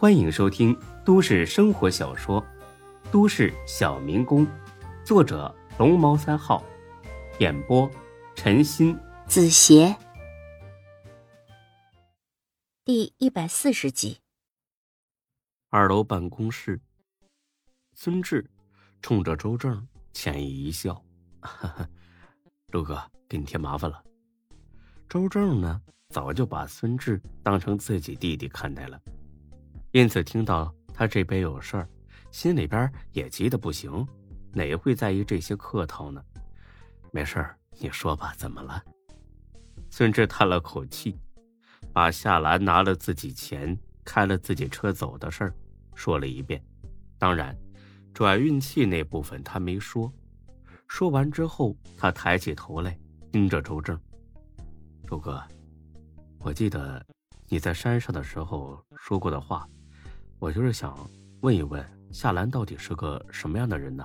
欢迎收听都市生活小说《都市小民工》，作者龙猫三号，演播陈鑫、子邪，第一百四十集。二楼办公室，孙志冲着周正歉意一笑：“哈哈，周哥，给你添麻烦了。”周正呢，早就把孙志当成自己弟弟看待了，因此听到他这边有事儿，心里边也急得不行，哪会在意这些客套呢？没事儿，你说吧，怎么了？孙志叹了口气，把夏兰拿了自己钱、开了自己车走的事儿说了一遍。当然，转运器那部分他没说。说完之后，他抬起头来，盯着周正。周哥，我记得你在山上的时候说过的话，我就是想问一问夏兰到底是个什么样的人呢？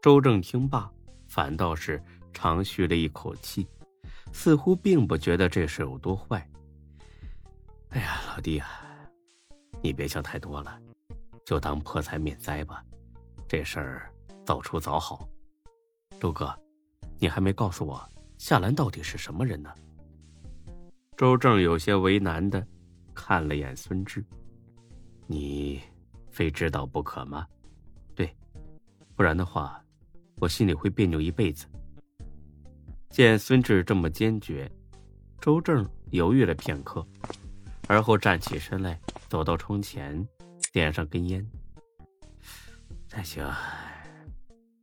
周正听罢，反倒是长吁了一口气，似乎并不觉得这事有多坏。哎呀，老弟啊，你别想太多了，就当破财免灾吧，这事儿早出早好。周哥，你还没告诉我夏兰到底是什么人呢？周正有些为难的看了眼孙志：“你非知道不可吗？对，不然的话，我心里会别扭一辈子。”见孙志这么坚决，周正犹豫了片刻，而后站起身来，走到窗前，点上根烟。那行，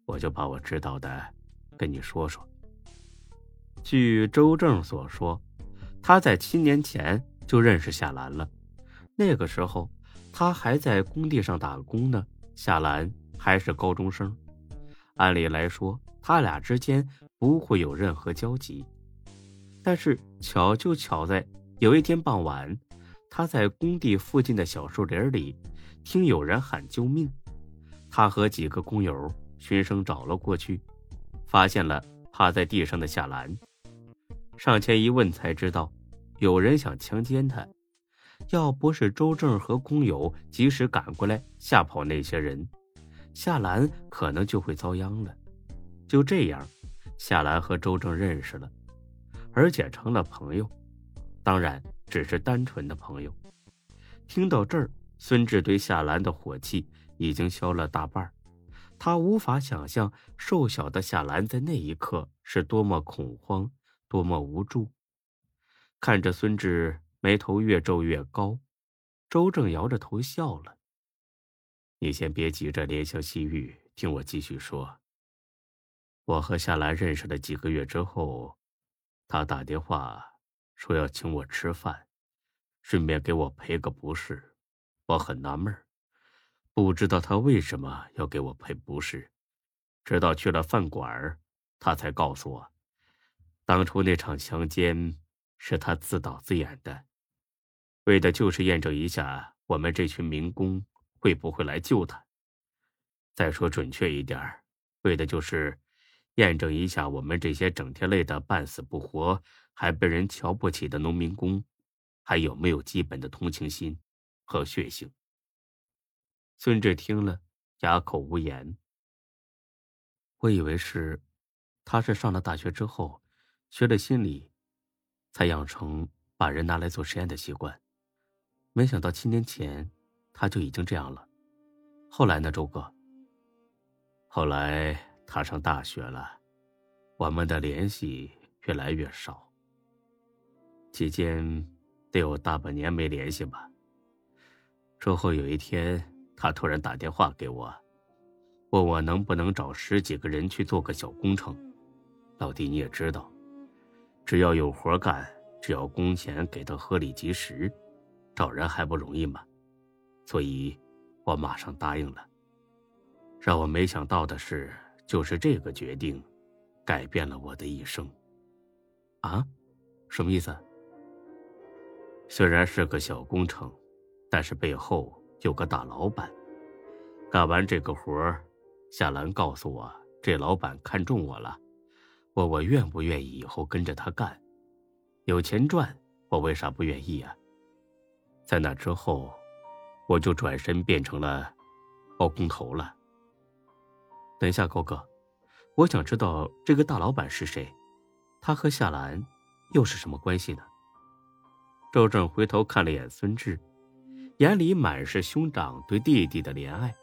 我就把我知道的跟你说说。据周正所说。他在七年前就认识夏兰了，那个时候他还在工地上打工呢，夏兰还是高中生。按理来说，他俩之间不会有任何交集。但是巧就巧在有一天傍晚，他在工地附近的小树林里听有人喊救命，他和几个工友循声找了过去，发现了趴在地上的夏兰。上前一问，才知道。有人想强奸他，要不是周正和工友及时赶过来吓跑那些人，夏兰可能就会遭殃了。就这样，夏兰和周正认识了，而且成了朋友，当然只是单纯的朋友。听到这儿，孙志对夏兰的火气已经消了大半他无法想象瘦小的夏兰在那一刻是多么恐慌，多么无助。看着孙志眉头越皱越高，周正摇着头笑了。你先别急着怜香惜玉，听我继续说。我和夏兰认识了几个月之后，他打电话说要请我吃饭，顺便给我赔个不是。我很纳闷，不知道他为什么要给我赔不是。直到去了饭馆，他才告诉我，当初那场强奸。是他自导自演的，为的就是验证一下我们这群民工会不会来救他。再说准确一点，为的就是验证一下我们这些整天累得半死不活，还被人瞧不起的农民工，还有没有基本的同情心和血性。孙志听了，哑口无言。我以为是，他是上了大学之后，学了心理。才养成把人拿来做实验的习惯，没想到七年前他就已经这样了。后来呢，周哥？后来他上大学了，我们的联系越来越少。期间得有大半年没联系吧。之后有一天，他突然打电话给我，问我能不能找十几个人去做个小工程。老弟，你也知道。只要有活干，只要工钱给的合理及时，找人还不容易吗？所以，我马上答应了。让我没想到的是，就是这个决定，改变了我的一生。啊，什么意思？虽然是个小工程，但是背后有个大老板。干完这个活夏兰告诉我，这老板看中我了。问我愿不愿意以后跟着他干，有钱赚，我为啥不愿意啊？在那之后，我就转身变成了包工头了。等一下，高哥，我想知道这个大老板是谁，他和夏兰又是什么关系呢？周正回头看了眼孙志，眼里满是兄长对弟弟的怜爱。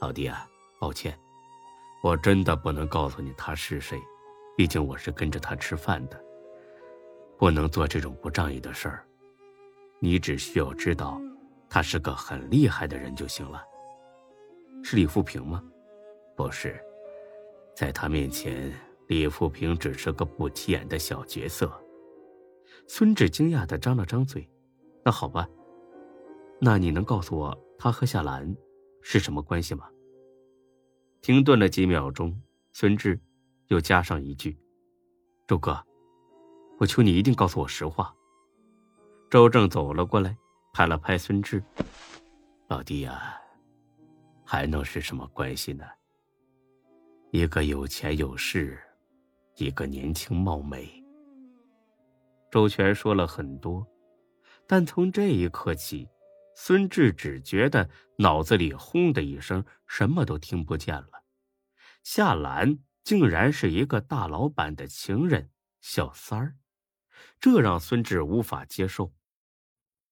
老弟啊，抱歉，我真的不能告诉你他是谁，毕竟我是跟着他吃饭的，不能做这种不仗义的事儿。你只需要知道，他是个很厉害的人就行了。是李富平吗？不是，在他面前，李富平只是个不起眼的小角色。孙志惊讶的张了张嘴，那好吧，那你能告诉我他和夏兰是什么关系吗？停顿了几秒钟，孙志又加上一句：“周哥，我求你一定告诉我实话。”周正走了过来，拍了拍孙志：“老弟呀，还能是什么关系呢？”一个有钱有势，一个年轻貌美。周全说了很多，但从这一刻起，孙志只觉得脑子里轰的一声，什么都听不见了。夏兰竟然是一个大老板的情人小三儿，这让孙志无法接受。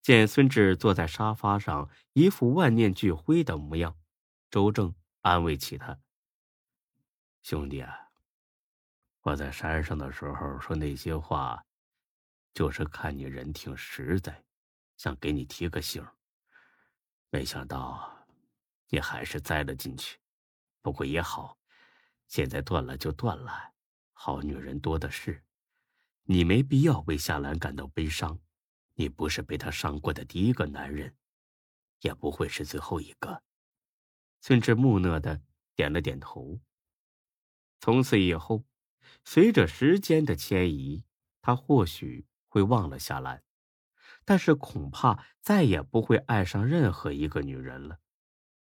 见孙志坐在沙发上，一副万念俱灰的模样，周正安慰起他。兄弟啊，我在山上的时候说那些话，就是看你人挺实在，想给你提个醒。没想到你还是栽了进去。不过也好，现在断了就断了，好女人多的是。你没必要为夏兰感到悲伤，你不是被她伤过的第一个男人，也不会是最后一个。孙志木讷的点了点头。从此以后，随着时间的迁移，他或许会忘了夏兰，但是恐怕再也不会爱上任何一个女人了。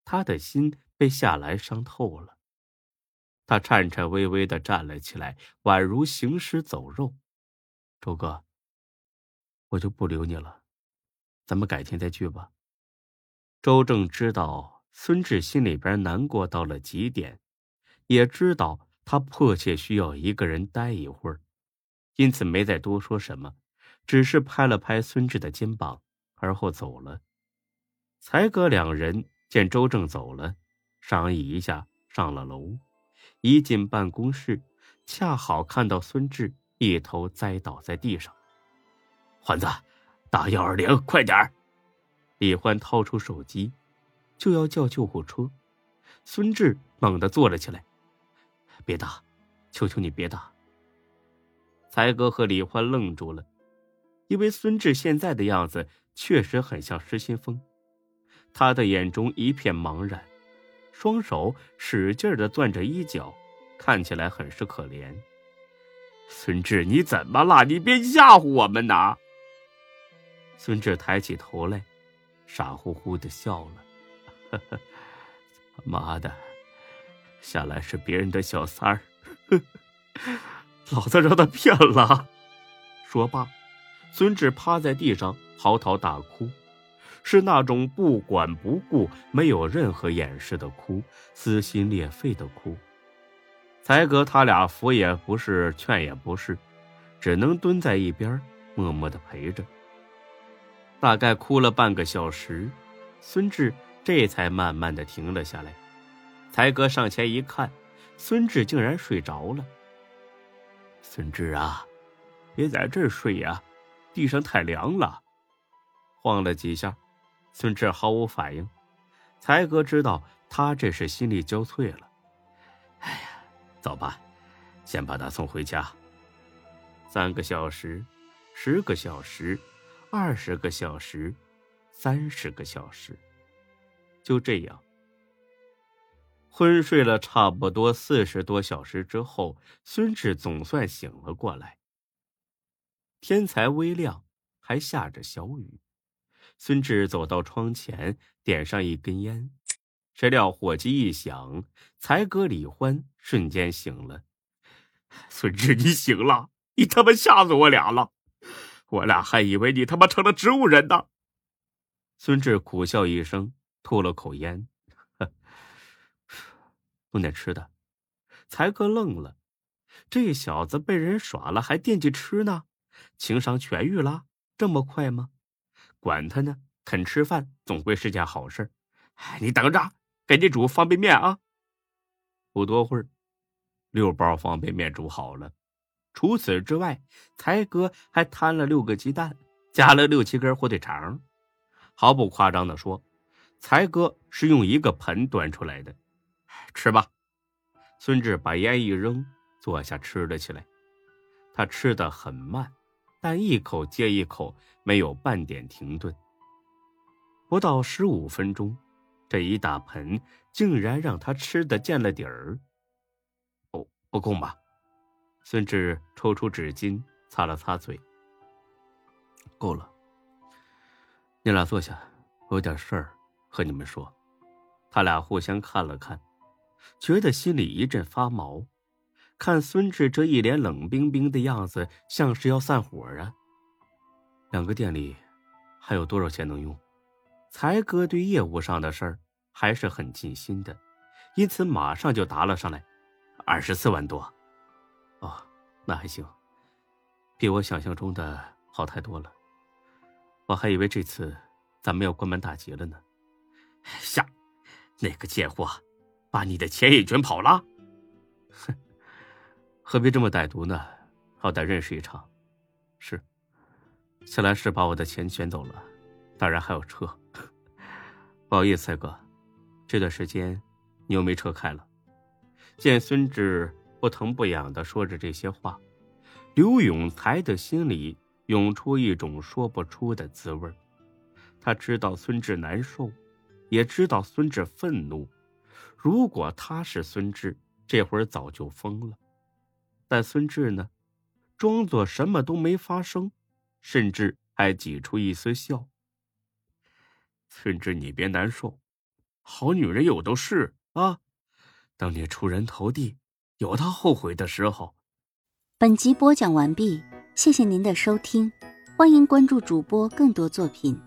他的心被夏兰伤透了。他颤颤巍巍的站了起来，宛如行尸走肉。周哥，我就不留你了，咱们改天再聚吧。周正知道孙志心里边难过到了极点，也知道。他迫切需要一个人待一会儿，因此没再多说什么，只是拍了拍孙志的肩膀，而后走了。才哥两人见周正走了，商议一下上了楼。一进办公室，恰好看到孙志一头栽倒在地上。欢子，打幺二零，快点儿！李欢掏出手机，就要叫救护车。孙志猛地坐了起来。别打，求求你别打！才哥和李欢愣住了，因为孙志现在的样子确实很像失心疯，他的眼中一片茫然，双手使劲的攥着衣角，看起来很是可怜。孙志，你怎么了？你别吓唬我们呐！孙志抬起头来，傻乎乎的笑了，呵呵，妈的！下来是别人的小三儿，老子让他骗了。说罢，孙志趴在地上嚎啕大哭，是那种不管不顾、没有任何掩饰的哭，撕心裂肺的哭。才哥他俩扶也不是，劝也不是，只能蹲在一边默默的陪着。大概哭了半个小时，孙志这才慢慢的停了下来。才哥上前一看，孙志竟然睡着了。孙志啊，别在这儿睡呀，地上太凉了。晃了几下，孙志毫无反应。才哥知道他这是心力交瘁了。哎呀，走吧，先把他送回家。三个小时，十个小时，二十个小时，三十个小时，就这样。昏睡了差不多四十多小时之后，孙志总算醒了过来。天才微亮，还下着小雨。孙志走到窗前，点上一根烟，谁料火机一响，才哥李欢瞬间醒了。孙志，你醒了！你他妈吓死我俩了！我俩还以为你他妈成了植物人呢。孙志苦笑一声，吐了口烟，弄点吃的。才哥愣了，这小子被人耍了，还惦记吃呢？情商痊愈了，这么快吗？管他呢，肯吃饭总归是件好事。你等着，给你煮方便面啊！不多会儿，六包方便面煮好了。除此之外，才哥还摊了六个鸡蛋，加了六七根火腿肠。毫不夸张的说，才哥是用一个盆端出来的。吃吧。孙志把烟一扔，坐下吃了起来。他吃的很慢，但一口接一口，没有半点停顿。不到十五分钟，这一大盆竟然让他吃的见了底儿。不不够吧？孙志抽出纸巾擦了擦嘴。够了。你俩坐下，我有点事儿和你们说。他俩互相看了看。觉得心里一阵发毛，看孙志这一脸冷冰冰的样子，像是要散伙啊。两个店里还有多少钱能用？才哥对业务上的事儿还是很尽心的，因此马上就答了上来：“二十四万多。”哦，那还行，比我想象中的好太多了。我还以为这次咱们要关门大吉了呢。下，那个贱货！把你的钱也卷跑了，哼，何必这么歹毒呢？好歹认识一场。是，夏兰是把我的钱卷走了，当然还有车。不好意思，哥，这段时间你又没车开了。见孙志不疼不痒的说着这些话，刘永才的心里涌出一种说不出的滋味他知道孙志难受，也知道孙志愤怒。如果他是孙志，这会儿早就疯了。但孙志呢，装作什么都没发生，甚至还挤出一丝笑。孙志，你别难受，好女人有的是啊。等你出人头地，有她后悔的时候。本集播讲完毕，谢谢您的收听，欢迎关注主播更多作品。